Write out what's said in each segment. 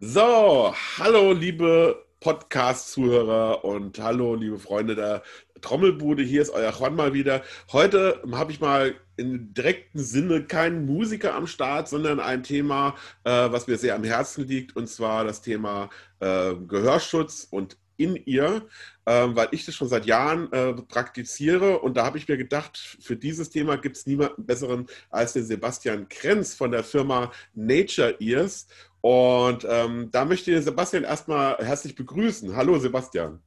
So, hallo liebe Podcast-Zuhörer und hallo liebe Freunde der Trommelbude. Hier ist euer Juan mal wieder. Heute habe ich mal im direkten Sinne keinen Musiker am Start, sondern ein Thema, äh, was mir sehr am Herzen liegt, und zwar das Thema äh, Gehörschutz und in ihr, äh, weil ich das schon seit Jahren äh, praktiziere. Und da habe ich mir gedacht, für dieses Thema gibt es niemanden besseren als den Sebastian Krenz von der Firma Nature Ears. Und ähm, da möchte ich Sebastian erstmal herzlich begrüßen. Hallo Sebastian.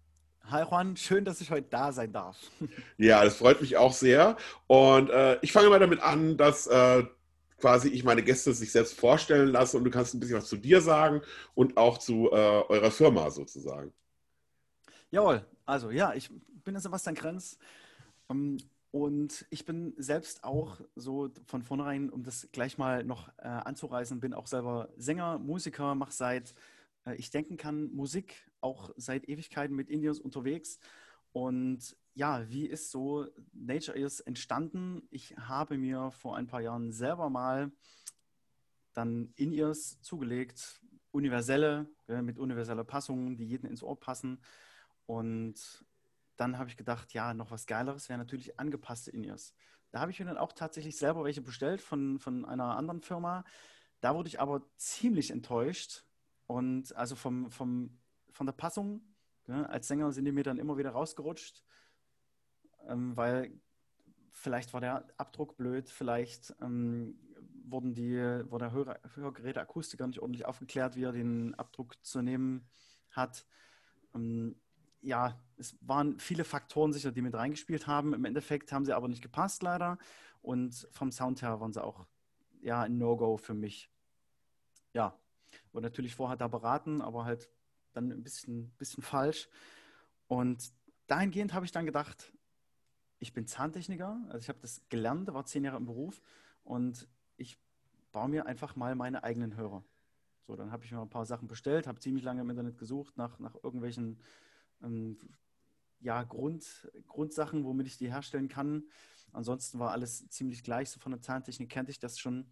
Hi Juan, schön, dass ich heute da sein darf. Ja, das freut mich auch sehr. Und äh, ich fange mal damit an, dass äh, quasi ich meine Gäste sich selbst vorstellen lasse und du kannst ein bisschen was zu dir sagen und auch zu äh, eurer Firma sozusagen. Jawohl, also ja, ich bin der Sebastian Krenz ähm, und ich bin selbst auch so von vornherein, um das gleich mal noch äh, anzureißen, bin auch selber Sänger, Musiker, mache seit äh, ich denken kann Musik auch seit Ewigkeiten mit Indios unterwegs. Und ja, wie ist so Nature Ears entstanden? Ich habe mir vor ein paar Jahren selber mal dann In-Ears zugelegt, universelle, mit universeller Passung, die jeden ins Ohr passen. Und dann habe ich gedacht, ja, noch was Geileres wäre natürlich angepasste In-Ears. Da habe ich mir dann auch tatsächlich selber welche bestellt von, von einer anderen Firma. Da wurde ich aber ziemlich enttäuscht. Und also vom, vom, von der Passung, ja, als Sänger sind die mir dann immer wieder rausgerutscht, ähm, weil vielleicht war der Abdruck blöd, vielleicht ähm, wurden die, wurde der Hör Hörgeräteakustiker nicht ordentlich aufgeklärt, wie er den Abdruck zu nehmen hat. Ähm, ja, es waren viele Faktoren sicher, die mit reingespielt haben. Im Endeffekt haben sie aber nicht gepasst, leider. Und vom Sound her waren sie auch ja, ein No-Go für mich. Ja, wurde natürlich vorher da beraten, aber halt dann ein bisschen, bisschen falsch. Und dahingehend habe ich dann gedacht, ich bin Zahntechniker, also ich habe das gelernt, war zehn Jahre im Beruf und ich baue mir einfach mal meine eigenen Hörer. So, dann habe ich mir ein paar Sachen bestellt, habe ziemlich lange im Internet gesucht nach, nach irgendwelchen ähm, ja, Grund, Grundsachen, womit ich die herstellen kann. Ansonsten war alles ziemlich gleich. So von der Zahntechnik kannte ich das schon.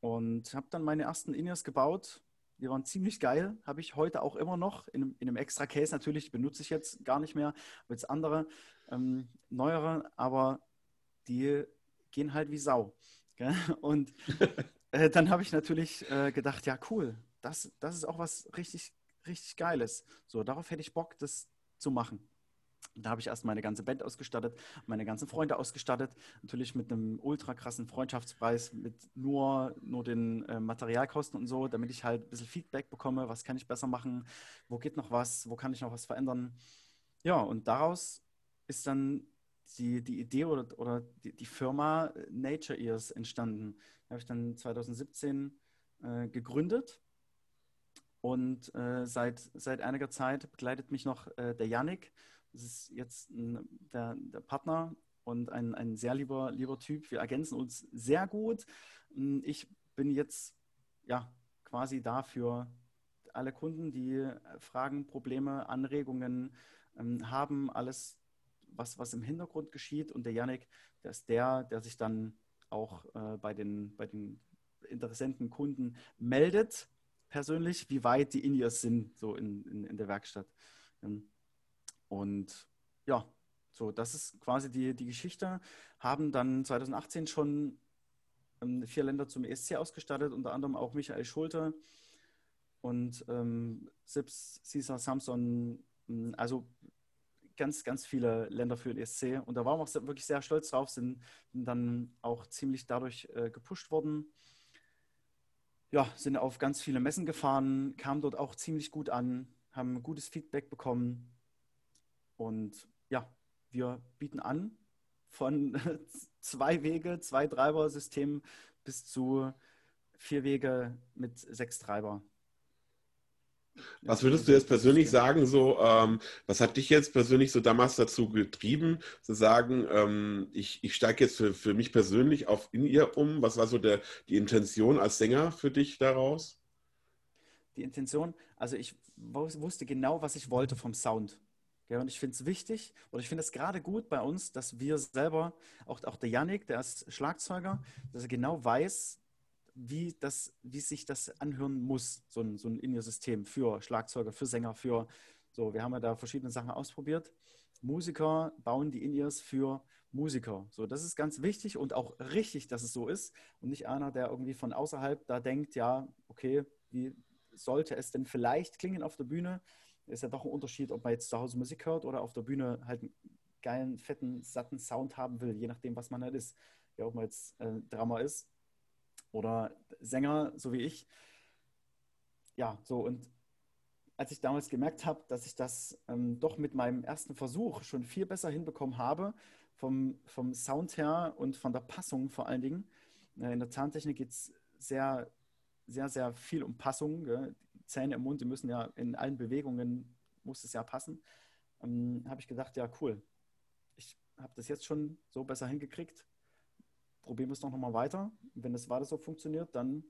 Und habe dann meine ersten In-Ears gebaut. Die waren ziemlich geil. Habe ich heute auch immer noch in, in einem extra Case natürlich. benutze ich jetzt gar nicht mehr. Aber jetzt andere, ähm, neuere. Aber die gehen halt wie Sau. Gell? Und äh, dann habe ich natürlich äh, gedacht, ja cool, das, das ist auch was richtig, richtig Geiles. So, darauf hätte ich Bock, das zu machen. Da habe ich erst meine ganze Band ausgestattet, meine ganzen Freunde ausgestattet. Natürlich mit einem ultra krassen Freundschaftspreis, mit nur, nur den äh, Materialkosten und so, damit ich halt ein bisschen Feedback bekomme. Was kann ich besser machen? Wo geht noch was? Wo kann ich noch was verändern? Ja, und daraus ist dann die, die Idee oder, oder die, die Firma Nature Ears entstanden. Die habe ich dann 2017 äh, gegründet und äh, seit, seit einiger Zeit begleitet mich noch äh, der Yannick. Das ist jetzt ein, der, der, Partner und ein, ein sehr lieber, lieber Typ. Wir ergänzen uns sehr gut. Hm, ich bin jetzt ja quasi da für alle Kunden, die Fragen, Probleme, Anregungen ähm, haben, alles, was, was im Hintergrund geschieht. Und der Yannick, der ist der, der sich dann auch äh, bei, den, bei den interessenten Kunden meldet persönlich, wie weit die In-Ears sind, so in, in, in, der Werkstatt. Ähm, und ja, so, das ist quasi die, die Geschichte. Haben dann 2018 schon ähm, vier Länder zum ESC ausgestattet, unter anderem auch Michael Schulte und ähm, Sips, Caesar, Samson, ähm, also ganz, ganz viele Länder für den ESC. Und da waren wir auch wirklich sehr stolz drauf, sind dann auch ziemlich dadurch äh, gepusht worden ja, sind auf ganz viele Messen gefahren, kamen dort auch ziemlich gut an, haben gutes Feedback bekommen. Und ja, wir bieten an von zwei Wege, zwei Treiber-System bis zu vier Wege mit sechs Treiber. Was würdest du jetzt persönlich sagen, so, ähm, was hat dich jetzt persönlich so damals dazu getrieben, zu sagen, ähm, ich, ich steige jetzt für, für mich persönlich auf in ihr um? Was war so der, die Intention als Sänger für dich daraus? Die Intention, also ich wusste genau, was ich wollte vom Sound. Ja, und ich finde es wichtig, oder ich finde es gerade gut bei uns, dass wir selber, auch, auch der Yannick, der ist Schlagzeuger, dass er genau weiß, wie, das, wie sich das anhören muss, so ein, so ein In-Ear-System für Schlagzeuger, für Sänger, für so. Wir haben ja da verschiedene Sachen ausprobiert. Musiker bauen die In-Ears für Musiker. So, das ist ganz wichtig und auch richtig, dass es so ist und nicht einer, der irgendwie von außerhalb da denkt, ja, okay, wie sollte es denn vielleicht klingen auf der Bühne? Ist ja doch ein Unterschied, ob man jetzt zu Hause Musik hört oder auf der Bühne halt einen geilen, fetten, satten Sound haben will, je nachdem, was man halt ist. Ja, ob man jetzt äh, Drama ist oder Sänger, so wie ich. Ja, so und als ich damals gemerkt habe, dass ich das ähm, doch mit meinem ersten Versuch schon viel besser hinbekommen habe, vom, vom Sound her und von der Passung vor allen Dingen. Äh, in der Zahntechnik geht es sehr, sehr, sehr viel um Passung. Gell? Zähne im Mund, die müssen ja in allen Bewegungen, muss es ja passen. Ähm, habe ich gedacht, ja, cool. Ich habe das jetzt schon so besser hingekriegt. Probieren wir es doch nochmal weiter. wenn es weiter so funktioniert, dann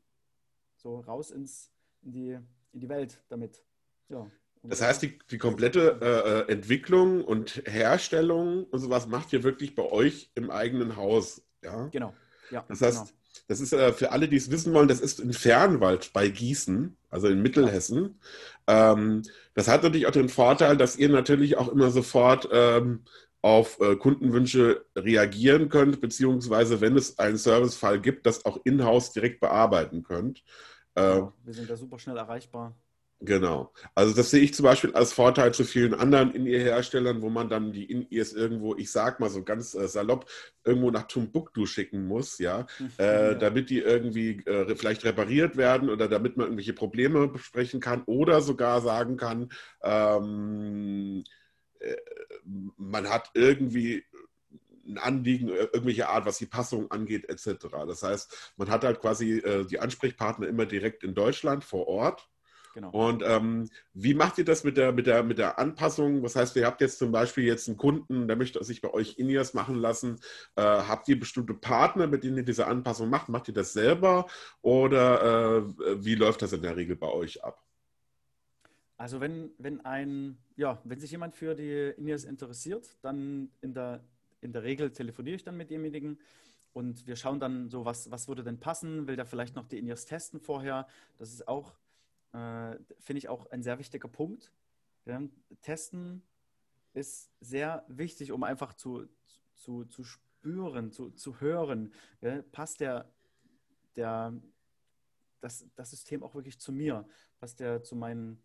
so raus ins, in, die, in die Welt damit. Ja. Das heißt, die, die komplette äh, äh, Entwicklung und Herstellung und sowas macht ihr wirklich bei euch im eigenen Haus. Ja? Genau. Ja, das heißt, genau. Das ist äh, für alle, die es wissen wollen, das ist in Fernwald bei Gießen, also in Mittelhessen. Ähm, das hat natürlich auch den Vorteil, dass ihr natürlich auch immer sofort ähm, auf äh, Kundenwünsche reagieren könnt, beziehungsweise wenn es einen Servicefall gibt, das auch in-house direkt bearbeiten könnt. Äh, ja, wir sind da super schnell erreichbar. Genau. Also das sehe ich zum Beispiel als Vorteil zu vielen anderen In-Ear-Herstellern, wo man dann die In-Ears irgendwo, ich sag mal so ganz äh, salopp, irgendwo nach Tumbuktu schicken muss, ja, äh, ja. damit die irgendwie äh, vielleicht repariert werden oder damit man irgendwelche Probleme besprechen kann oder sogar sagen kann, ähm, äh, man hat irgendwie ein Anliegen, irgendwelche Art, was die Passung angeht, etc. Das heißt, man hat halt quasi äh, die Ansprechpartner immer direkt in Deutschland vor Ort Genau. Und ähm, wie macht ihr das mit der, mit, der, mit der Anpassung? Was heißt, ihr habt jetzt zum Beispiel jetzt einen Kunden, der möchte sich bei euch Inias machen lassen. Äh, habt ihr bestimmte Partner, mit denen ihr diese Anpassung macht? Macht ihr das selber oder äh, wie läuft das in der Regel bei euch ab? Also wenn, wenn ein, ja, wenn sich jemand für die Inias interessiert, dann in der, in der Regel telefoniere ich dann mit demjenigen und wir schauen dann so, was, was würde denn passen? Will der vielleicht noch die Inias testen vorher? Das ist auch äh, finde ich auch ein sehr wichtiger Punkt. Ja, testen ist sehr wichtig, um einfach zu, zu, zu spüren, zu, zu hören. Ja, passt der, der, das, das System auch wirklich zu mir? Passt der zu meinen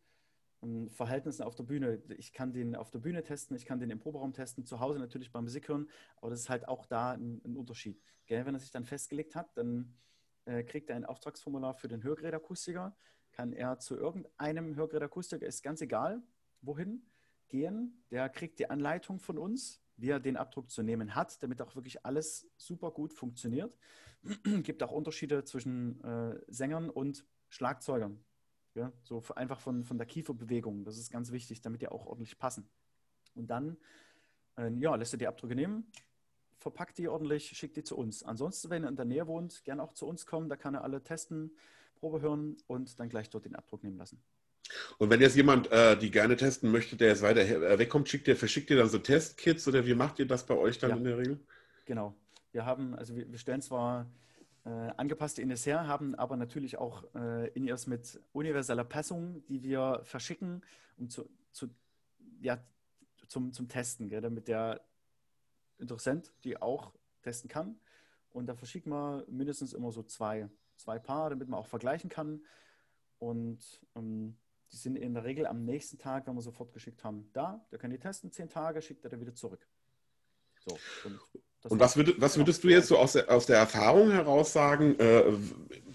ähm, Verhältnissen auf der Bühne? Ich kann den auf der Bühne testen, ich kann den im Proberaum testen, zu Hause natürlich beim Musik hören, aber das ist halt auch da ein, ein Unterschied. Gell? Wenn er sich dann festgelegt hat, dann äh, kriegt er ein Auftragsformular für den Hörgerätakustiker kann er zu irgendeinem Hörgerätakustiker, ist ganz egal, wohin gehen. Der kriegt die Anleitung von uns, wie er den Abdruck zu nehmen hat, damit auch wirklich alles super gut funktioniert. gibt auch Unterschiede zwischen äh, Sängern und Schlagzeugern. Ja, so einfach von, von der Kieferbewegung. Das ist ganz wichtig, damit die auch ordentlich passen. Und dann äh, ja, lässt er die Abdrücke nehmen, verpackt die ordentlich, schickt die zu uns. Ansonsten, wenn er in der Nähe wohnt, gerne auch zu uns kommen, da kann er alle testen, Probe hören und dann gleich dort den Abdruck nehmen lassen. Und wenn jetzt jemand äh, die gerne testen möchte, der jetzt weiter äh, wegkommt, schickt ihr, verschickt ihr dann so Testkits oder wie macht ihr das bei euch dann ja, in der Regel? Genau. Wir haben, also wir, wir stellen zwar äh, angepasste Ines her, haben aber natürlich auch äh, In-Ears mit universeller Passung, die wir verschicken, um zu, zu ja, zum, zum Testen, gell, damit der Interessent die auch testen kann. Und da verschicken wir mindestens immer so zwei zwei Paar, damit man auch vergleichen kann. Und ähm, die sind in der Regel am nächsten Tag, wenn wir sofort geschickt haben, da. Der kann die testen, zehn Tage, schickt er dann wieder zurück. So, und und was, würd, was würdest du jetzt so aus der, aus der Erfahrung heraus sagen, äh,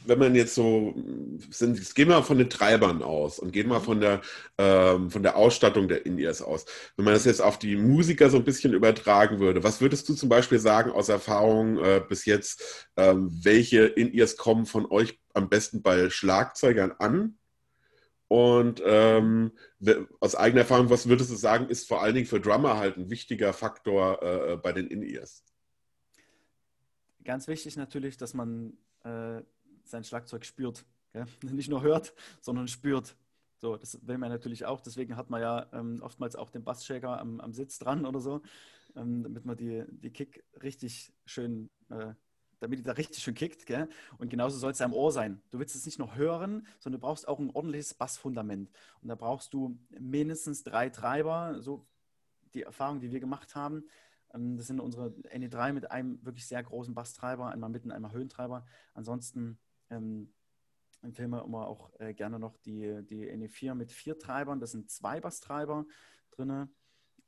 wenn man jetzt so, sind, jetzt gehen wir von den Treibern aus und gehen wir von der, ähm, von der Ausstattung der Indies aus. Wenn man das jetzt auf die Musiker so ein bisschen übertragen würde, was würdest du zum Beispiel sagen aus Erfahrung äh, bis jetzt, ähm, welche In-Ears kommen von euch am besten bei Schlagzeugern an? Und ähm, aus eigener Erfahrung, was würdest du sagen, ist vor allen Dingen für Drummer halt ein wichtiger Faktor äh, bei den In-Ears? Ganz wichtig natürlich, dass man äh, sein Schlagzeug spürt. Gell? Nicht nur hört, sondern spürt. So, das will man natürlich auch. Deswegen hat man ja ähm, oftmals auch den Bassshaker am, am Sitz dran oder so, ähm, damit man die, die Kick richtig schön äh, damit die da richtig schön kickt. Gell? Und genauso soll es ja im Ohr sein. Du willst es nicht nur hören, sondern du brauchst auch ein ordentliches Bassfundament. Und da brauchst du mindestens drei Treiber, so die Erfahrung, die wir gemacht haben. Ähm, das sind unsere NE3 mit einem wirklich sehr großen Basstreiber, einmal mitten, einmal Höhentreiber. Ansonsten ähm, empfehlen wir immer auch äh, gerne noch die, die NE4 mit vier Treibern. Das sind zwei Basstreiber drin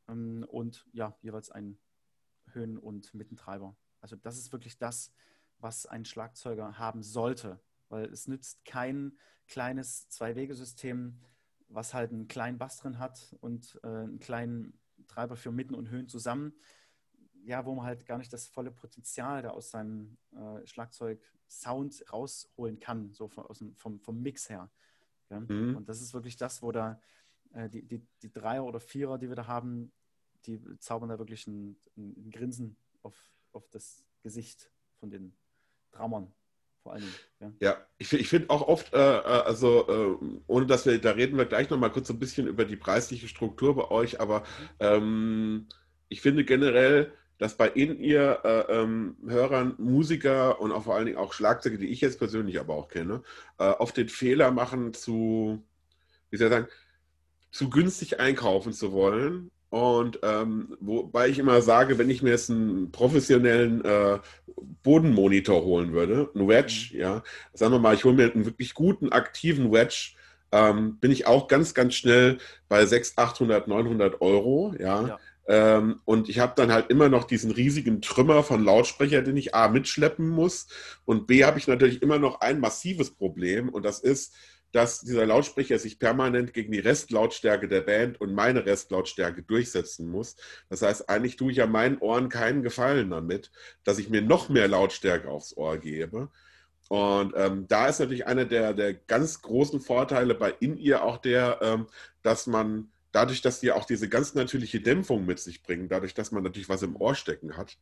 ähm, und ja, jeweils ein Höhen- und Mittentreiber. Also das ist wirklich das, was ein Schlagzeuger haben sollte, weil es nützt kein kleines Zwei-Wege-System, was halt einen kleinen Bass drin hat und äh, einen kleinen Treiber für Mitten und Höhen zusammen. Ja, wo man halt gar nicht das volle Potenzial da aus seinem äh, Schlagzeug-Sound rausholen kann, so von, dem, vom, vom Mix her. Ja? Mhm. Und das ist wirklich das, wo da äh, die, die, die Dreier oder Vierer, die wir da haben, die zaubern da wirklich ein, ein Grinsen auf, auf das Gesicht von den allen Dingen. Ja, ja ich, ich finde auch oft, äh, äh, also äh, ohne dass wir, da reden wir gleich nochmal kurz so ein bisschen über die preisliche Struktur bei euch, aber ähm, ich finde generell, dass bei in ihr äh, ähm, Hörern, Musiker und auch vor allen Dingen auch Schlagzeuge, die ich jetzt persönlich aber auch kenne, äh, oft den Fehler machen zu, wie soll ich sagen, zu günstig einkaufen zu wollen und ähm, wobei ich immer sage, wenn ich mir jetzt einen professionellen äh, Bodenmonitor holen würde, ein Wedge, mhm. ja, sagen wir mal, ich hole mir einen wirklich guten, aktiven Wedge, ähm, bin ich auch ganz, ganz schnell bei 600, 800, 900 Euro, ja. ja. Ähm, und ich habe dann halt immer noch diesen riesigen Trümmer von Lautsprecher, den ich A mitschleppen muss und B habe ich natürlich immer noch ein massives Problem und das ist, dass dieser Lautsprecher sich permanent gegen die Restlautstärke der Band und meine Restlautstärke durchsetzen muss. Das heißt, eigentlich tue ich ja meinen Ohren keinen Gefallen damit, dass ich mir noch mehr Lautstärke aufs Ohr gebe. Und ähm, da ist natürlich einer der, der ganz großen Vorteile bei In-Ear auch der, ähm, dass man dadurch, dass die auch diese ganz natürliche Dämpfung mit sich bringen, dadurch, dass man natürlich was im Ohr stecken hat,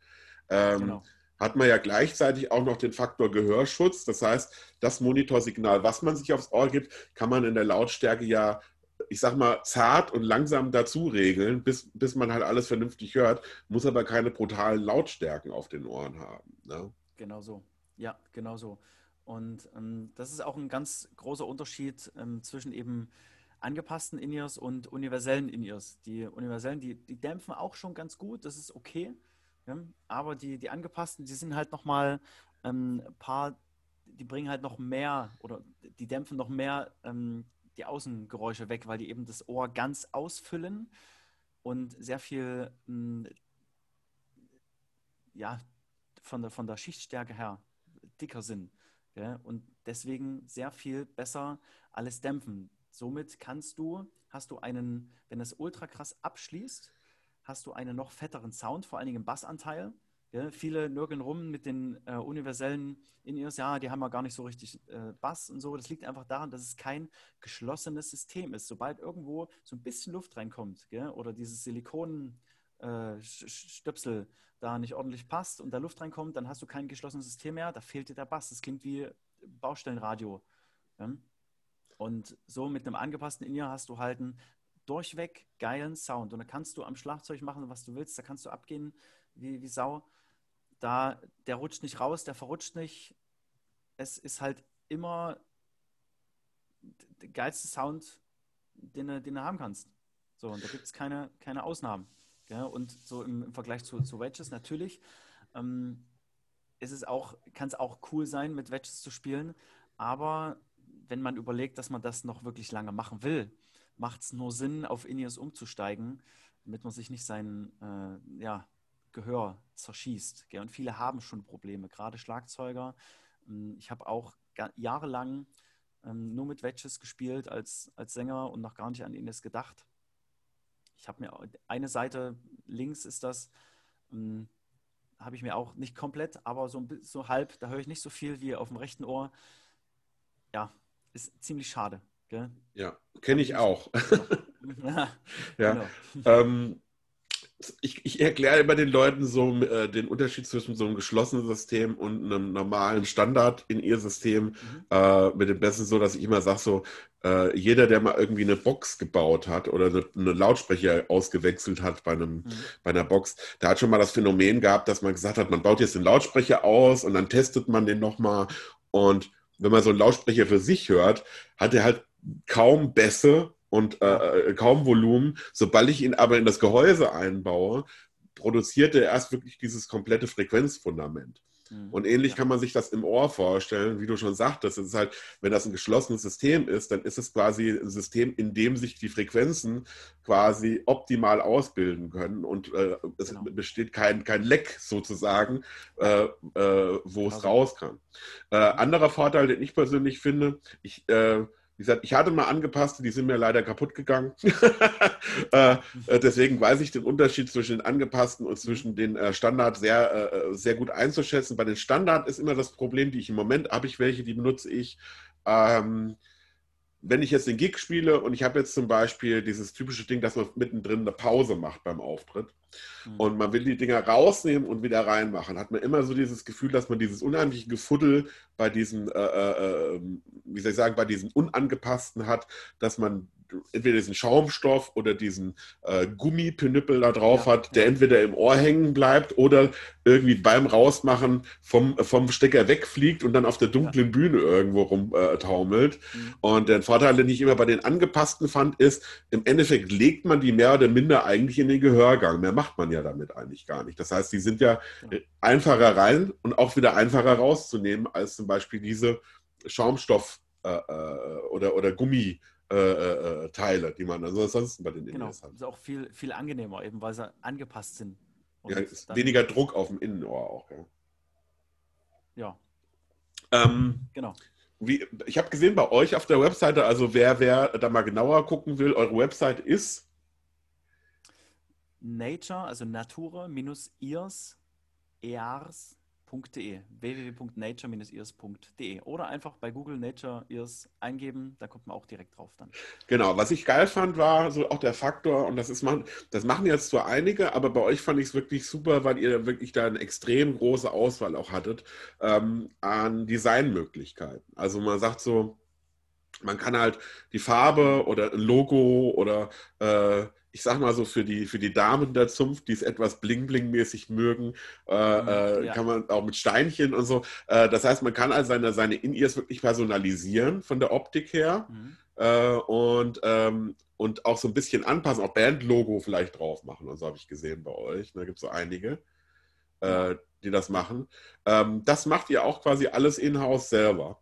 ähm, genau hat man ja gleichzeitig auch noch den Faktor Gehörschutz. Das heißt, das Monitorsignal, was man sich aufs Ohr gibt, kann man in der Lautstärke ja, ich sag mal, zart und langsam dazu regeln, bis, bis man halt alles vernünftig hört, muss aber keine brutalen Lautstärken auf den Ohren haben. Ne? Genau so. Ja, genau so. Und ähm, das ist auch ein ganz großer Unterschied ähm, zwischen eben angepassten In-Ears und universellen In-Ears. Die universellen, die, die dämpfen auch schon ganz gut, das ist okay. Ja? Aber die, die angepassten, die sind halt nochmal ähm, ein paar, die bringen halt noch mehr oder die dämpfen noch mehr ähm, die Außengeräusche weg, weil die eben das Ohr ganz ausfüllen und sehr viel ähm, ja, von der, von der Schichtstärke her dicker sind. Ja? Und deswegen sehr viel besser alles dämpfen. Somit kannst du, hast du einen, wenn es ultra krass abschließt, hast du einen noch fetteren Sound, vor allen Dingen im Bassanteil. Ja, viele nörgeln rum mit den äh, universellen In-Ears, ja, die haben ja gar nicht so richtig äh, Bass und so. Das liegt einfach daran, dass es kein geschlossenes System ist. Sobald irgendwo so ein bisschen Luft reinkommt gell, oder dieses Silikon-Stöpsel äh, da nicht ordentlich passt und da Luft reinkommt, dann hast du kein geschlossenes System mehr, da fehlt dir der Bass. Das klingt wie Baustellenradio. Ja? Und so mit einem angepassten In-Ear hast du halt ein durchweg geilen Sound. Und da kannst du am Schlagzeug machen, was du willst. Da kannst du abgehen wie, wie Sau. Da, der rutscht nicht raus, der verrutscht nicht. Es ist halt immer der geilste Sound, den du, den du haben kannst. So, und da gibt es keine, keine Ausnahmen. Ja? Und so im, im, Vergleich zu, zu Wedges natürlich ähm, ist es auch, kann es auch cool sein, mit Wedges zu spielen. Aber wenn man überlegt, dass man das noch wirklich lange machen will, macht es nur Sinn, auf Ineos umzusteigen, damit man sich nicht sein äh, ja, Gehör zerschießt. Gell? Und viele haben schon Probleme, gerade Schlagzeuger. Ähm, ich habe auch jahrelang ähm, nur mit Wedges gespielt als, als Sänger und noch gar nicht an Ines gedacht. Ich habe mir eine Seite links ist das, ähm, habe ich mir auch nicht komplett, aber so, so halb, da höre ich nicht so viel wie auf dem rechten Ohr. Ja, ist ziemlich schade. Gell? Ja, kenne ich auch. ja. ja. Genau. Ähm, ich, ich erkläre immer den Leuten so äh, den Unterschied zwischen so einem geschlossenen System und einem normalen Standard in ihr System mhm. äh, mit dem Besten so, dass ich immer sage so, äh, jeder, der mal irgendwie eine Box gebaut hat oder eine, eine Lautsprecher ausgewechselt hat bei, einem, mhm. bei einer Box, der hat schon mal das Phänomen gehabt, dass man gesagt hat, man baut jetzt den Lautsprecher aus und dann testet man den nochmal und wenn man so einen Lautsprecher für sich hört, hat er halt kaum Bässe und äh, äh, kaum Volumen. Sobald ich ihn aber in das Gehäuse einbaue, produziert er erst wirklich dieses komplette Frequenzfundament. Mhm. Und ähnlich ja. kann man sich das im Ohr vorstellen, wie du schon sagtest. Es ist halt, wenn das ein geschlossenes System ist, dann ist es quasi ein System, in dem sich die Frequenzen quasi optimal ausbilden können und äh, es genau. besteht kein, kein Leck sozusagen, äh, äh, wo es also. raus kann. Äh, anderer Vorteil, den ich persönlich finde, ich äh, wie gesagt, ich hatte mal angepasste, die sind mir leider kaputt gegangen. Äh, äh, deswegen weiß ich den Unterschied zwischen den angepassten und zwischen den äh, Standard sehr, sehr gut einzuschätzen. Bei den Standard ist immer das Problem, die ich im Moment habe ich welche, die benutze ich. Ähm, wenn ich jetzt den Gig spiele und ich habe jetzt zum Beispiel dieses typische Ding, dass man mittendrin eine Pause macht beim Auftritt mhm. und man will die Dinger rausnehmen und wieder reinmachen, hat man immer so dieses Gefühl, dass man dieses unheimliche Gefuddel bei diesen, äh, äh, ähm, wie soll ich sagen, bei diesen unangepassten hat, dass man entweder diesen Schaumstoff oder diesen äh, Gummipinüppel da drauf ja, hat, der ja. entweder im Ohr hängen bleibt oder irgendwie beim Rausmachen vom, vom Stecker wegfliegt und dann auf der dunklen ja. Bühne irgendwo rumtaumelt. Äh, mhm. Und der Vorteil, den ich immer bei den angepassten fand, ist, im Endeffekt legt man die mehr oder minder eigentlich in den Gehörgang. Mehr macht man ja damit eigentlich gar nicht. Das heißt, die sind ja einfacher rein und auch wieder einfacher rauszunehmen als zum Beispiel diese Schaumstoff- äh, äh oder, oder Gummi- äh, äh, äh, Teile, die man also ansonsten bei den genau. Indies hat. Ist auch viel, viel angenehmer, eben weil sie angepasst sind. ja, weniger Druck auf dem Innenohr auch. Ja. ja. Ähm, genau. Wie, ich habe gesehen bei euch auf der Webseite, also wer, wer da mal genauer gucken will, eure Website ist Nature, also Nature minus ears, ears www.nature-ears.de www.nature-ears.de oder einfach bei Google Nature Ears eingeben, da kommt man auch direkt drauf dann. Genau, was ich geil fand, war so auch der Faktor, und das ist man, das machen jetzt zwar einige, aber bei euch fand ich es wirklich super, weil ihr wirklich da eine extrem große Auswahl auch hattet ähm, an Designmöglichkeiten. Also man sagt so, man kann halt die Farbe oder ein Logo oder äh, ich sag mal so, für die, für die Damen der Zunft, die es etwas bling-bling-mäßig mögen, äh, mhm, äh, ja. kann man auch mit Steinchen und so. Äh, das heißt, man kann also seine, seine In-Ears wirklich personalisieren von der Optik her mhm. Äh, und, ähm, und auch so ein bisschen anpassen, auch Band-Logo vielleicht drauf machen. Und so habe ich gesehen bei euch. Da gibt es so einige, äh, die das machen. Ähm, das macht ihr auch quasi alles in-house selber.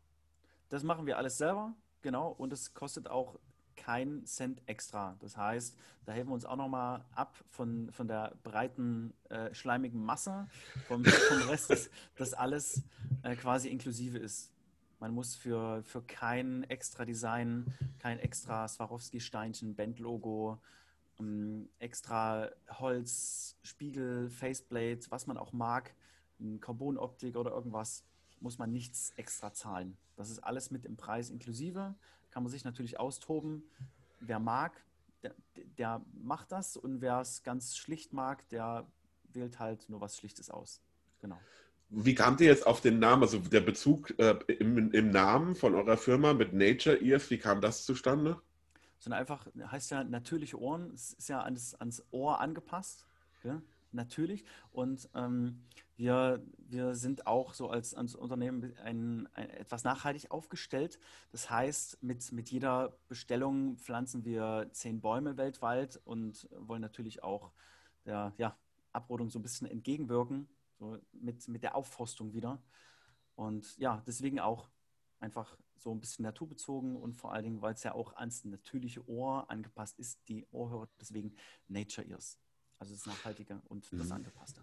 Das machen wir alles selber, genau. Und es kostet auch kein Cent extra. Das heißt, da heben wir uns auch nochmal ab von, von der breiten, äh, schleimigen Masse, vom, vom Rest, dass das alles äh, quasi inklusive ist. Man muss für, für kein extra Design, kein extra Swarovski-Steinchen, Bandlogo, ähm, extra Holz, Spiegel, Faceplate, was man auch mag, Carbonoptik oder irgendwas, muss man nichts extra zahlen. Das ist alles mit im Preis inklusive kann man sich natürlich austoben. Wer mag, der, der macht das und wer es ganz schlicht mag, der wählt halt nur was Schlichtes aus. Genau. Wie kamt ihr jetzt auf den Namen, also der Bezug äh, im, im, Namen von eurer Firma mit Nature Ears, wie kam das zustande? Sondern einfach, heißt ja natürliche Ohren, es ist ja ans, ans Ohr angepasst. Gell? natürlich. Und ähm, wir, wir sind auch so als, als Unternehmen ein, ein, etwas nachhaltig aufgestellt. Das heißt, mit, mit jeder Bestellung pflanzen wir zehn Bäume weltweit und wollen natürlich auch der ja, Abrodung so ein bisschen entgegenwirken, so mit, mit der Aufforstung wieder. Und ja, deswegen auch einfach so ein bisschen naturbezogen und vor allen Dingen, weil es ja auch ans natürliche Ohr angepasst ist, die Ohrhörer, deswegen Nature Ears. Also das Nachhaltige und das mhm. Angepasste.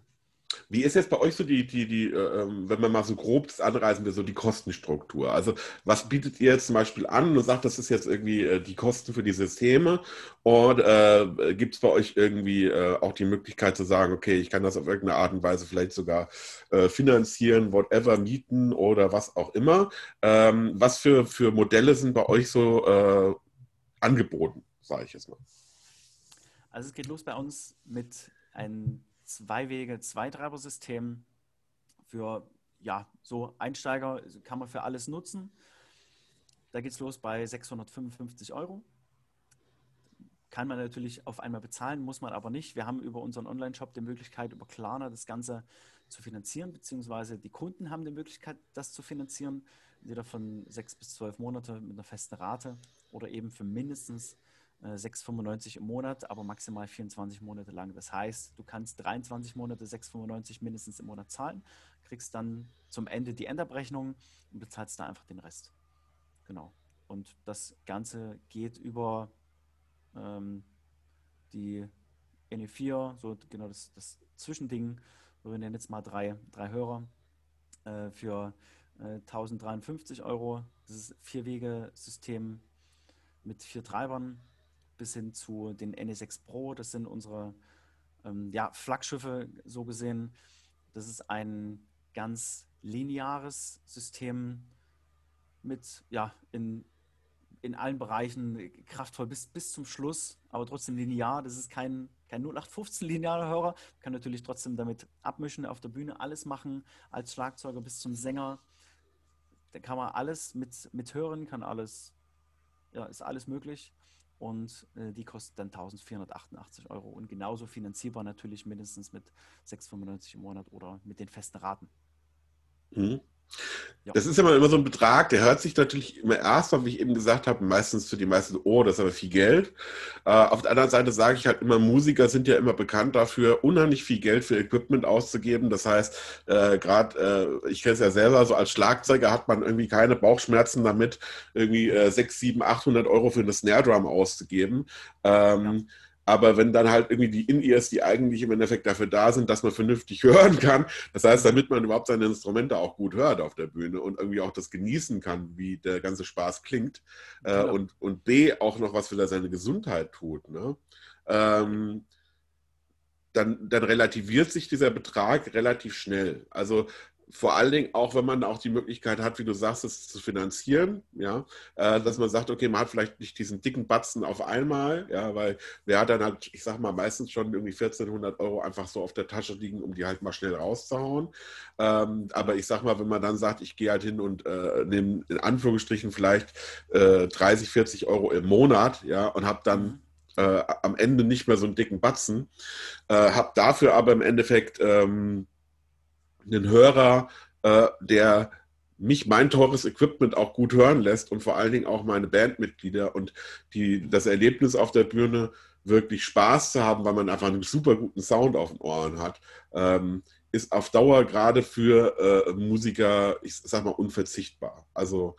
Wie ist jetzt bei euch so die, die, die äh, ähm, wenn man mal so grob das anreißen will, so die Kostenstruktur? Also was bietet ihr jetzt zum Beispiel an und sagt, das ist jetzt irgendwie äh, die Kosten für die Systeme? Und äh, gibt es bei euch irgendwie äh, auch die Möglichkeit zu sagen, okay, ich kann das auf irgendeine Art und Weise vielleicht sogar äh, finanzieren, whatever, mieten oder was auch immer? Ähm, was für, für Modelle sind bei euch so angeboten, sage ich jetzt mal? Also es geht los bei uns mit ein Zwei-Wege, Zweitreiber-System für ja, so Einsteiger kann man für alles nutzen. Da geht es los bei 655 Euro. Kann man natürlich auf einmal bezahlen, muss man aber nicht. Wir haben über unseren Online-Shop die Möglichkeit, über Klarna das Ganze zu finanzieren, beziehungsweise die Kunden haben die Möglichkeit, das zu finanzieren, entweder von sechs bis zwölf Monate mit einer festen Rate oder eben für mindestens 6,95 im Monat, aber maximal 24 Monate lang. Das heißt, du kannst 23 Monate 6,95 mindestens im Monat zahlen, kriegst dann zum Ende die Endabrechnung und bezahlst da einfach den Rest. Genau. Und das Ganze geht über ähm, die NE4, so genau das, das Zwischending. Wir nennen jetzt mal drei, drei Hörer äh, für äh, 1053 Euro. Das ist Vier-Wege-System mit vier Treibern bis hin zu den NE6 Pro. Das sind unsere ähm, ja, Flaggschiffe so gesehen. Das ist ein ganz lineares System mit, ja, in, in allen Bereichen kraftvoll bis, bis zum Schluss, aber trotzdem linear. Das ist kein, kein 0815 linearer Hörer. Kann natürlich trotzdem damit abmischen, auf der Bühne alles machen, als Schlagzeuger bis zum Sänger. Da kann man alles mit, mit hören, kann alles, ja, ist alles möglich. Und äh, die kostet dann 1488 Euro und genauso finanzierbar natürlich mindestens mit 6,95 im Monat oder mit den festen Raten. Mhm. Ja. Das ist immer, immer so ein Betrag, der hört sich natürlich immer erstmal, wie ich eben gesagt habe, meistens für die meisten, oh, das ist aber viel Geld. Äh, auf der anderen Seite sage ich halt immer, Musiker sind ja immer bekannt dafür, unheimlich viel Geld für Equipment auszugeben. Das heißt, äh, gerade, äh, ich kenne es ja selber, so als Schlagzeuger hat man irgendwie keine Bauchschmerzen damit, irgendwie äh, 6, 7, 800 Euro für eine Snare Drum auszugeben. Ähm, ja. Aber wenn dann halt irgendwie die In-Ears, die eigentlich im Endeffekt dafür da sind, dass man vernünftig hören kann, das heißt, damit man überhaupt seine Instrumente auch gut hört auf der Bühne und irgendwie auch das genießen kann, wie der ganze Spaß klingt äh, genau. und, und B auch noch was für seine Gesundheit tut, ne? ähm, dann, dann relativiert sich dieser Betrag relativ schnell. Also vor allen Dingen auch, wenn man auch die Möglichkeit hat, wie du sagst, es zu finanzieren, ja, äh, dass man sagt, okay, man hat vielleicht nicht diesen dicken Batzen auf einmal, ja, weil wer hat dann halt, ich sag mal, meistens schon irgendwie 1400 Euro einfach so auf der Tasche liegen, um die halt mal schnell rauszuhauen. Ähm, aber ich sag mal, wenn man dann sagt, ich gehe halt hin und äh, nehme in Anführungsstrichen vielleicht äh, 30, 40 Euro im Monat, ja, und habe dann äh, am Ende nicht mehr so einen dicken Batzen, äh, habe dafür aber im Endeffekt ähm, einen Hörer, äh, der mich mein teures Equipment auch gut hören lässt und vor allen Dingen auch meine Bandmitglieder und die, das Erlebnis auf der Bühne wirklich Spaß zu haben, weil man einfach einen super guten Sound auf den Ohren hat, ähm, ist auf Dauer gerade für äh, Musiker, ich sag mal, unverzichtbar. Also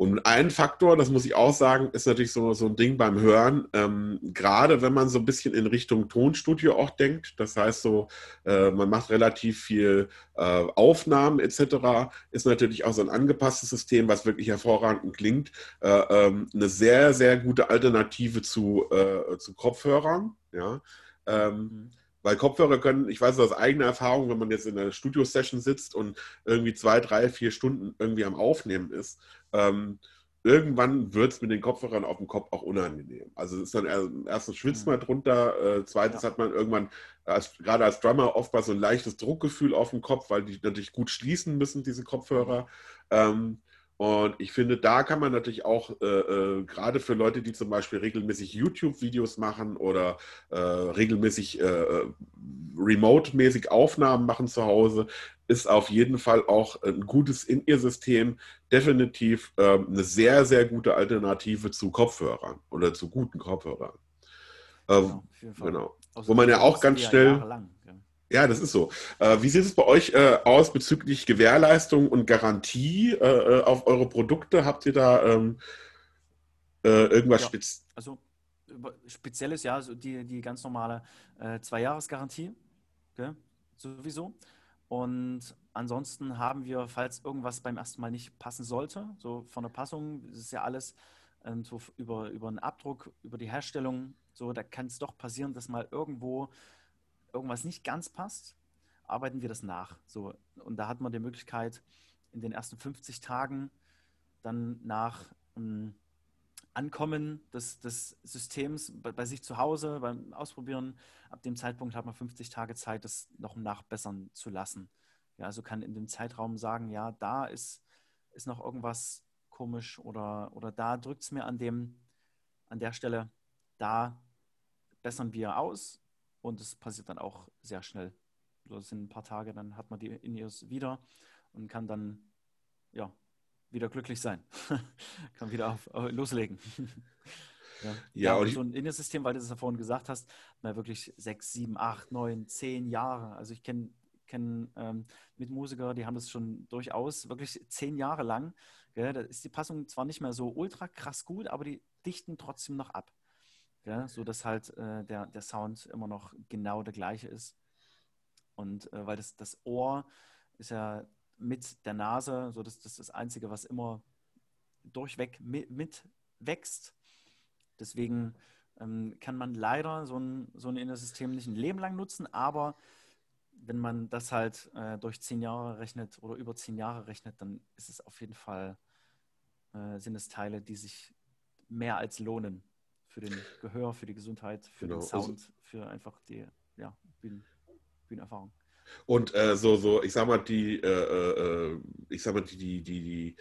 und ein Faktor, das muss ich auch sagen, ist natürlich so, so ein Ding beim Hören, ähm, gerade wenn man so ein bisschen in Richtung Tonstudio auch denkt, das heißt so, äh, man macht relativ viel äh, Aufnahmen etc., ist natürlich auch so ein angepasstes System, was wirklich hervorragend klingt, äh, ähm, eine sehr, sehr gute Alternative zu, äh, zu Kopfhörern. Ja. Ähm, mhm. Weil Kopfhörer können, ich weiß aus eigener Erfahrung, wenn man jetzt in einer Studio-Session sitzt und irgendwie zwei, drei, vier Stunden irgendwie am Aufnehmen ist, ähm, irgendwann wird es mit den Kopfhörern auf dem Kopf auch unangenehm. Also es ist dann erstens schwitzt man drunter, äh, zweitens ja. hat man irgendwann, als, gerade als Drummer, oftmals so ein leichtes Druckgefühl auf dem Kopf, weil die natürlich gut schließen müssen, diese Kopfhörer. Ähm, und ich finde, da kann man natürlich auch, äh, äh, gerade für Leute, die zum Beispiel regelmäßig YouTube-Videos machen oder äh, regelmäßig äh, remote-mäßig Aufnahmen machen zu Hause, ist auf jeden Fall auch ein gutes In-Ear-System definitiv ähm, eine sehr, sehr gute Alternative zu Kopfhörern oder zu guten Kopfhörern. Ähm, genau. Wo man ja auch ganz schnell. Lang, ja. Das ist so. Äh, wie sieht es bei euch äh, aus bezüglich Gewährleistung und Garantie äh, äh auf eure Produkte? Habt ihr da ähm, äh, irgendwas ja, spez Also spezielles, ja, also die, die ganz normale äh, Zwei-Jahres-Garantie, okay, sowieso. Und ansonsten haben wir, falls irgendwas beim ersten Mal nicht passen sollte, so von der Passung, das ist ja alles ähm, so über, über einen Abdruck, über die Herstellung, so, da kann es doch passieren, dass mal irgendwo irgendwas nicht ganz passt, arbeiten wir das nach. So, und da hat man die Möglichkeit, in den ersten 50 Tagen dann nach ähm, Ankommen des, des Systems bei, bei, sich zu Hause, beim Ausprobieren. Ab dem Zeitpunkt hat man 50 Tage Zeit, das noch nachbessern zu lassen. Ja, also kann in dem Zeitraum sagen, ja, da ist, ist noch irgendwas komisch oder, oder da drückt es mir an, dem, an der Stelle, da bessern wir aus und es passiert dann auch sehr schnell. Das sind ein paar Tage, dann hat man die In-Ears wieder und kann dann ja, wieder glücklich sein. Kann wieder auf, auf, loslegen. ja, ja, ja so ein Innensystem, weil du es ja vorhin gesagt hast, mal wirklich sechs, sieben, acht, neun, zehn Jahre. Also ich kenne kenn, ähm, Mitmusiker, die haben das schon durchaus wirklich zehn Jahre lang. Gell? Da ist die Passung zwar nicht mehr so ultra krass gut, aber die dichten trotzdem noch ab. Gell? So dass halt äh, der, der Sound immer noch genau der gleiche ist. Und äh, weil das, das Ohr ist ja mit der Nase. So, das, das das Einzige, was immer durchweg mit, mit wächst. Deswegen ähm, kann man leider so ein, so ein Innersystem nicht ein Leben lang nutzen, aber wenn man das halt äh, durch zehn Jahre rechnet oder über zehn Jahre rechnet, dann ist es auf jeden Fall, äh, sind es Teile, die sich mehr als lohnen für den Gehör, für die Gesundheit, für genau. den also Sound, für einfach die ja, Bühnen, Bühnenerfahrung. Und äh, so, so, ich sag mal, die, äh, äh, ich sag mal, die, die, die, die,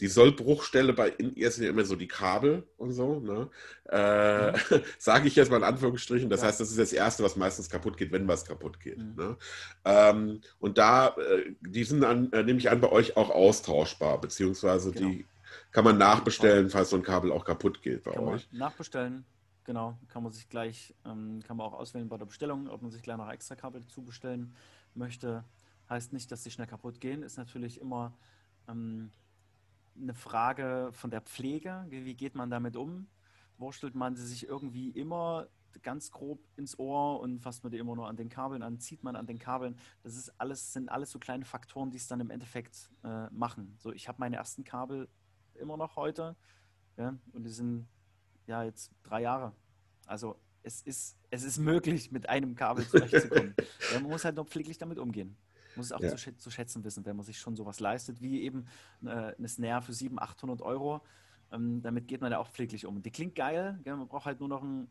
die Sollbruchstelle bei in ihr sind ja immer so die Kabel und so, ne? Äh, mhm. Sage ich jetzt mal in Anführungsstrichen. Das ja. heißt, das ist das Erste, was meistens kaputt geht, wenn was kaputt geht. Mhm. Ne? Ähm, und da, äh, die sind dann, äh, nehme ich an, bei euch auch austauschbar, beziehungsweise genau. die kann man nachbestellen, falls so ein Kabel auch kaputt geht bei kann euch. nachbestellen, genau. Kann man sich gleich, ähm, kann man auch auswählen bei der Bestellung, ob man sich gleich noch extra Kabel zubestellen möchte, heißt nicht, dass sie schnell kaputt gehen. Ist natürlich immer ähm, eine Frage von der Pflege. Wie geht man damit um? Wurstelt man sie sich irgendwie immer ganz grob ins Ohr und fasst man die immer nur an den Kabeln an, zieht man an den Kabeln. Das ist alles, sind alles so kleine Faktoren, die es dann im Endeffekt äh, machen. So, ich habe meine ersten Kabel immer noch heute ja, und die sind ja jetzt drei Jahre. Also es ist, es ist möglich, mit einem Kabel zurechtzukommen. ja, man muss halt nur pfleglich damit umgehen. Man muss es auch ja. zu, zu, schätzen wissen, wenn man sich schon sowas leistet, wie eben eine, eine Snare für 700, 800 Euro. Ähm, damit geht man ja auch pfleglich um. Die klingt geil, gell? man braucht halt nur noch ein,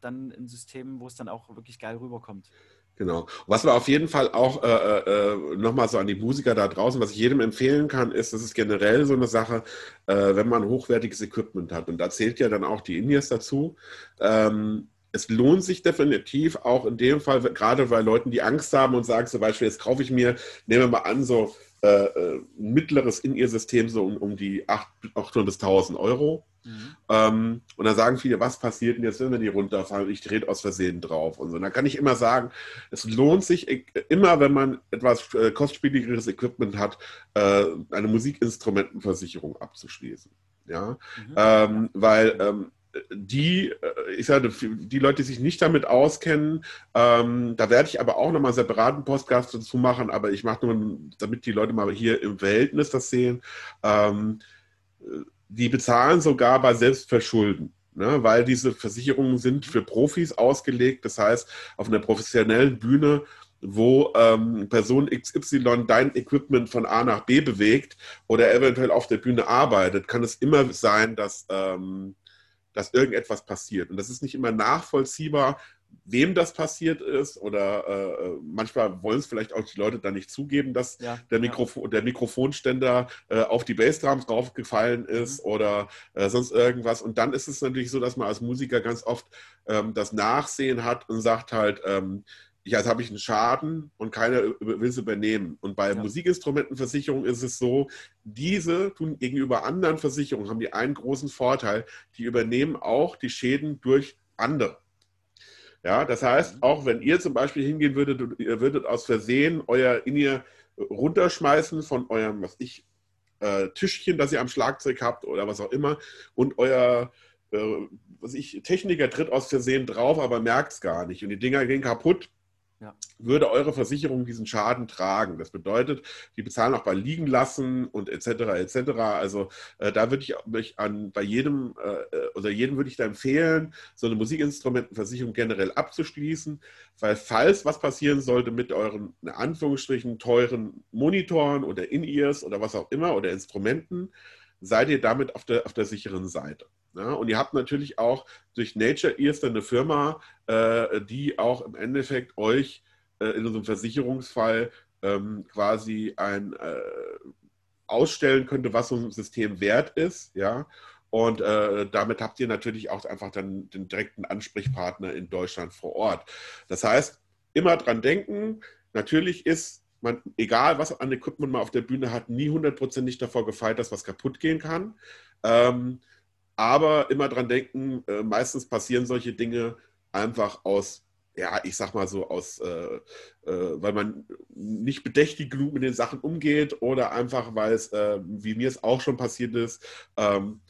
dann ein System, wo es dann auch wirklich geil rüberkommt. Genau. Was wir auf jeden Fall auch äh, äh, äh nochmal so an die Musiker da draußen, was ich jedem empfehlen kann, ist, das ist generell so eine Sache, äh, wenn man hochwertiges Equipment hat. Und da zählt ja dann auch die Indies dazu. Ähm, es lohnt sich definitiv auch in dem Fall, gerade bei Leuten, die Angst haben und sagen zum Beispiel, jetzt kaufe ich mir, nehmen wir mal an, so äh, äh mittleres In-Ear-System so um, um die 800 bis 1000 Euro. Mhm. Ähm, und dann sagen viele, was passiert denn jetzt, wenn die runterfallen? Ich drehe aus Versehen drauf und so. Und dann kann ich immer sagen, es lohnt sich immer, wenn man etwas äh, kostspieligeres Equipment hat, äh, eine Musikinstrumentenversicherung abzuschließen. Ja, mhm. ähm, weil ähm, die, äh, ich sage, die Leute, die sich nicht damit auskennen, ähm, da werde ich aber auch nochmal separaten Podcast dazu machen, aber ich mache nur, damit die Leute mal hier im Verhältnis das sehen. Ähm, die bezahlen sogar bei Selbstverschulden. Ne, weil diese Versicherungen sind für Profis ausgelegt. Das heißt, auf einer professionellen Bühne, wo ähm, Person XY dein Equipment von A nach B bewegt oder eventuell auf der Bühne arbeitet, kann es immer sein, dass, ähm, dass irgendetwas passiert. Und das ist nicht immer nachvollziehbar, wem das passiert ist oder äh, manchmal wollen es vielleicht auch die Leute dann nicht zugeben, dass ja, der, Mikrofon, ja. der Mikrofonständer äh, auf die Bassdrums draufgefallen ist mhm. oder äh, sonst irgendwas. Und dann ist es natürlich so, dass man als Musiker ganz oft ähm, das Nachsehen hat und sagt halt, ähm, ja, jetzt habe ich einen Schaden und keiner will es übernehmen. Und bei ja. Musikinstrumentenversicherung ist es so, diese tun gegenüber anderen Versicherungen, haben die einen großen Vorteil, die übernehmen auch die Schäden durch andere. Ja, das heißt, mhm. auch wenn ihr zum Beispiel hingehen würdet, ihr würdet aus Versehen euer in ihr runterschmeißen von eurem, was ich, äh, Tischchen, das ihr am Schlagzeug habt oder was auch immer, und euer äh, was ich, Techniker tritt aus Versehen drauf, aber merkt es gar nicht. Und die Dinger gehen kaputt, ja. würde eure Versicherung diesen Schaden tragen. Das bedeutet, die bezahlen auch bei liegen lassen und etc. etc. Also äh, da würde ich mich an bei jedem äh, oder jedem würde ich da empfehlen, so eine Musikinstrumentenversicherung generell abzuschließen, weil falls was passieren sollte mit euren in Anführungsstrichen teuren Monitoren oder In-Ears oder was auch immer oder Instrumenten, seid ihr damit auf der, auf der sicheren Seite. Ja, und ihr habt natürlich auch durch Nature Ears eine Firma, äh, die auch im Endeffekt euch äh, in unserem Versicherungsfall ähm, quasi ein äh, ausstellen könnte, was so ein System wert ist, ja. Und äh, damit habt ihr natürlich auch einfach dann den direkten Ansprechpartner in Deutschland vor Ort. Das heißt, immer dran denken, natürlich ist man, egal was an Equipment man auf der Bühne hat, nie hundertprozentig davor gefeit, dass was kaputt gehen kann. Ähm, aber immer dran denken, äh, meistens passieren solche Dinge einfach aus ja, ich sag mal so aus, äh, äh, weil man nicht bedächtig genug mit den Sachen umgeht oder einfach, weil es, äh, wie mir es auch schon passiert ist, ähm,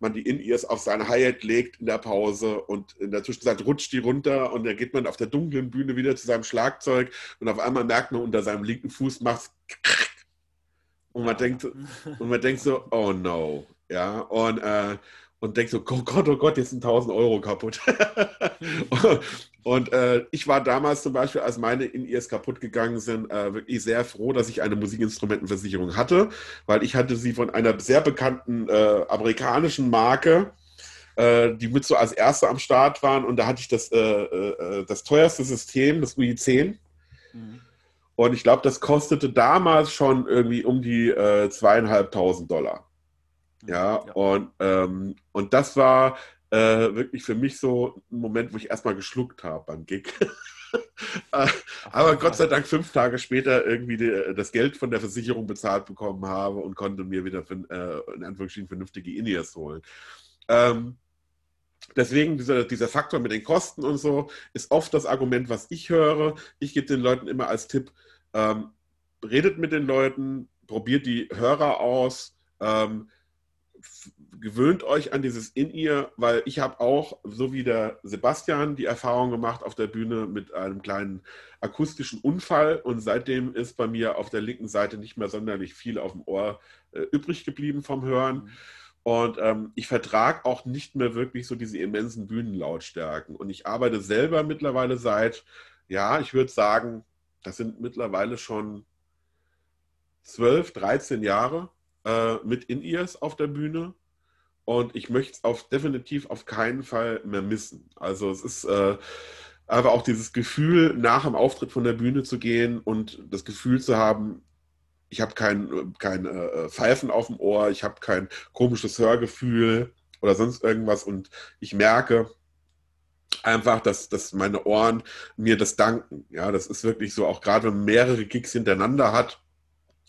man die In-Ears auf seine Hi-Hat legt in der Pause und in der Zwischenzeit rutscht die runter und dann geht man auf der dunklen Bühne wieder zu seinem Schlagzeug und auf einmal merkt man unter seinem linken Fuß macht und man denkt und man denkt so, oh no, ja und äh, und denkt so, oh Gott, oh Gott, jetzt sind 1000 Euro kaputt. und äh, ich war damals zum Beispiel, als meine In-Ears kaputt gegangen sind, äh, wirklich sehr froh, dass ich eine Musikinstrumentenversicherung hatte, weil ich hatte sie von einer sehr bekannten äh, amerikanischen Marke, äh, die mit so als erste am Start waren und da hatte ich das, äh, äh, das teuerste System, das UI10. Mhm. Und ich glaube, das kostete damals schon irgendwie um die zweieinhalbtausend Dollar. Ja, ja. Und, ähm, und das war äh, wirklich für mich so ein Moment, wo ich erstmal geschluckt habe beim Gig. Äh, aber Gott sei Dank fünf Tage später irgendwie die, das Geld von der Versicherung bezahlt bekommen habe und konnte mir wieder für, äh, in Anführungsstrichen vernünftige In-Ears holen. Ähm, deswegen dieser, dieser Faktor mit den Kosten und so ist oft das Argument, was ich höre. Ich gebe den Leuten immer als Tipp, ähm, redet mit den Leuten, probiert die Hörer aus. Ähm, gewöhnt euch an dieses In-Ear, weil ich habe auch, so wie der Sebastian, die Erfahrung gemacht auf der Bühne mit einem kleinen akustischen Unfall und seitdem ist bei mir auf der linken Seite nicht mehr sonderlich viel auf dem Ohr äh, übrig geblieben vom Hören. Mhm. Und ähm, ich vertrage auch nicht mehr wirklich so diese immensen Bühnenlautstärken. Und ich arbeite selber mittlerweile seit, ja, ich würde sagen, das sind mittlerweile schon 12, 13 Jahre äh, mit In-Ears auf der Bühne. Und ich möchte es auf, definitiv auf keinen Fall mehr missen. Also es ist äh, aber auch dieses Gefühl, nach dem Auftritt von der Bühne zu gehen und das Gefühl zu haben, ich habe kein, kein äh, Pfeifen auf dem Ohr, ich habe kein komisches Hörgefühl oder sonst irgendwas und ich merke einfach, dass, dass meine Ohren mir das danken. Ja, das ist wirklich so, auch gerade wenn man mehrere Gigs hintereinander hat,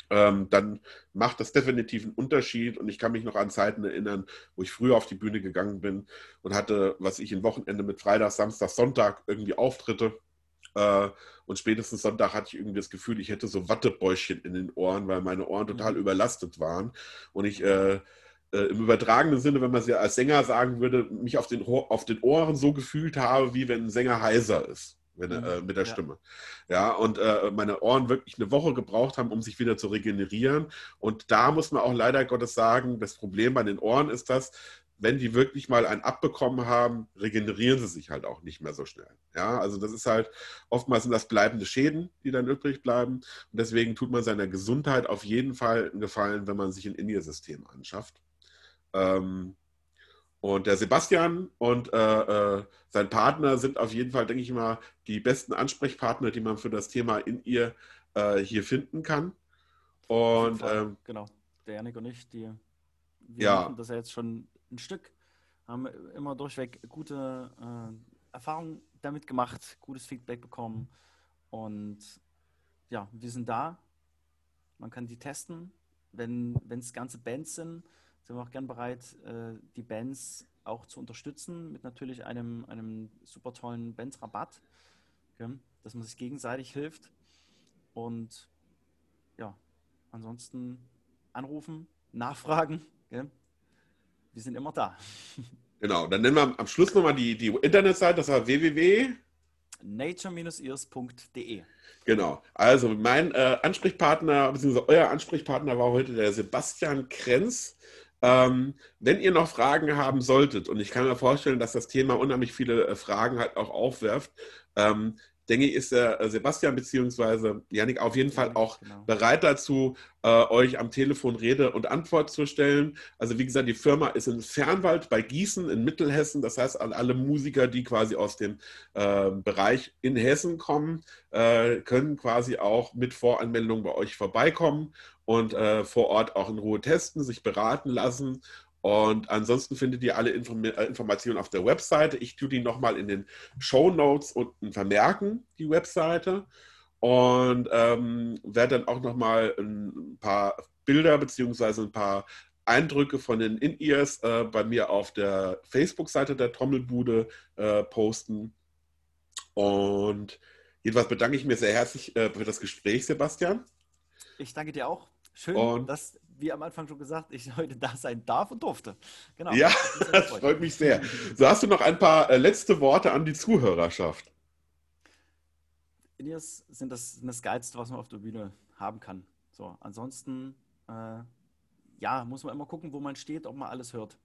ähm, dann macht das definitiv einen Unterschied. Und ich kann mich noch an Zeiten erinnern, wo ich früher auf die Bühne gegangen bin und hatte, was ich ein Wochenende mit Freitag, Samstag, Sonntag irgendwie Auftritte. Äh, und spätestens Sonntag hatte ich irgendwie das Gefühl, ich hätte so Wattebäuschen in den Ohren, weil meine Ohren total mhm. überlastet waren. Und ich äh, äh, im übertragenen Sinne, wenn man es ja als Sänger sagen würde, mich auf den, auf den Ohren so gefühlt habe, wie wenn ein Sänger heiser ist wenn, mhm. äh, mit der ja. Stimme. Ja, und äh, meine Ohren wirklich eine Woche gebraucht haben, um sich wieder zu regenerieren. Und da muss man auch leider Gottes sagen, das Problem bei den Ohren ist das, wenn die wirklich mal einen abbekommen haben, regenerieren sie sich halt auch nicht mehr so schnell. Ja, also das ist halt, oftmals sind das bleibende Schäden, die dann übrig bleiben. Und deswegen tut man seiner Gesundheit auf jeden Fall einen Gefallen, wenn man sich ein In-Ear-System anschafft. Ähm, und der Sebastian und äh, äh, sein Partner sind auf jeden Fall, denke ich mal, die besten Ansprechpartner, die man für das Thema in ihr äh, hier finden kann. Und ähm, genau, der Janik und ich, die wir ja. machen das ja jetzt schon ein Stück, haben immer durchweg gute äh, Erfahrungen damit gemacht, gutes Feedback bekommen. Und ja, wir sind da. Man kann die testen. Wenn es ganze Bands sind, sind wir auch gern bereit, äh, die Bands auch zu unterstützen mit natürlich einem, einem super tollen Bands-Rabatt, dass man sich gegenseitig hilft. Und ja, ansonsten anrufen, nachfragen. Wir sind immer da. Genau, dann nennen wir am Schluss nochmal die, die Internetseite, das war www nature-ears.de. Genau. Also mein äh, Ansprechpartner, beziehungsweise euer Ansprechpartner war heute der Sebastian Krenz. Ähm, wenn ihr noch Fragen haben solltet, und ich kann mir vorstellen, dass das Thema unheimlich viele äh, Fragen halt auch aufwerft, ähm, denke ich, ist der äh, Sebastian bzw. Janik auf jeden Fall auch genau. bereit dazu, äh, euch am Telefon Rede und Antwort zu stellen. Also wie gesagt, die Firma ist in Fernwald bei Gießen in Mittelhessen. Das heißt, alle Musiker, die quasi aus dem äh, Bereich in Hessen kommen, äh, können quasi auch mit Voranmeldung bei euch vorbeikommen und äh, vor Ort auch in Ruhe testen, sich beraten lassen und ansonsten findet ihr alle Inform äh, Informationen auf der Webseite. Ich tue die nochmal in den Show Notes unten vermerken, die Webseite. Und ähm, werde dann auch nochmal ein paar Bilder beziehungsweise ein paar Eindrücke von den In-Ears äh, bei mir auf der Facebook-Seite der Trommelbude äh, posten. Und jedenfalls bedanke ich mich sehr herzlich äh, für das Gespräch, Sebastian. Ich danke dir auch. Schön, und dass wie am Anfang schon gesagt, ich heute da sein darf und durfte. Genau. Ja, das freut mich sehr. So, hast du noch ein paar äh, letzte Worte an die Zuhörerschaft? Indies sind das, sind das Geilste, was man auf der Bühne haben kann. So, ansonsten, äh, ja, muss man immer gucken, wo man steht, ob man alles hört.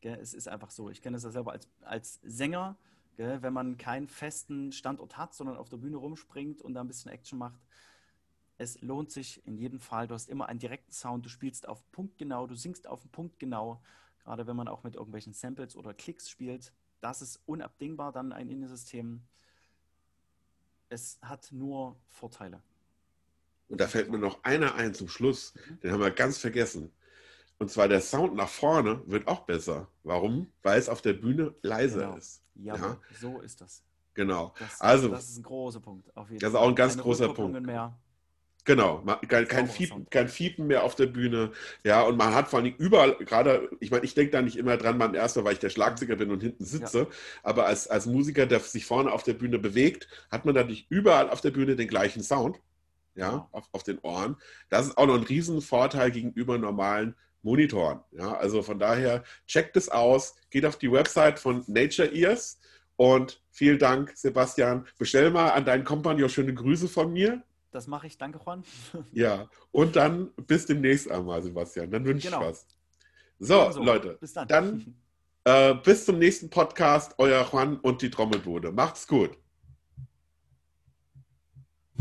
Gell? Es ist einfach so. Ich kenne es ja selber als, als Sänger, gell? wenn man keinen festen Standort hat, sondern auf der Bühne rumspringt und da ein bisschen Action macht, es lohnt sich in jedem Fall. Du hast immer einen direkten Sound, du spielst auf Punkt genau, du singst auf den Punkt genau. Gerade wenn man auch mit irgendwelchen Samples oder Klicks spielt, das ist unabdingbar dann ein Innensystem. Es hat nur Vorteile. Und da fällt mir noch einer ein zum Schluss, mhm. den haben wir ganz vergessen. Und zwar der Sound nach vorne wird auch besser. Warum? Weil es auf der Bühne leiser genau. ist. Ja, ja, so ist das. Genau. Das, also, das ist ein großer Punkt. das ist auch ein ganz Keine großer Punkt. Mehr. Genau, kein, kein, Fiepen, kein Fiepen mehr auf der Bühne. Ja, und man hat vor allem überall, gerade, ich meine, ich denke da nicht immer dran, man erstmal, weil ich der Schlagzeuger bin und hinten sitze, ja. aber als, als Musiker, der sich vorne auf der Bühne bewegt, hat man natürlich überall auf der Bühne den gleichen Sound, ja, auf, auf den Ohren. Das ist auch noch ein Riesenvorteil gegenüber normalen Monitoren. Ja, also von daher, checkt es aus, geht auf die Website von Nature Ears und vielen Dank, Sebastian. Bestell mal an deinen Kompagnon schöne Grüße von mir. Das mache ich. Danke, Juan. Ja, und dann bis demnächst einmal, Sebastian. Dann wünsche genau. ich was. So, also, Leute. Bis dann. Dann äh, bis zum nächsten Podcast. Euer Juan und die Trommelbude. Macht's gut.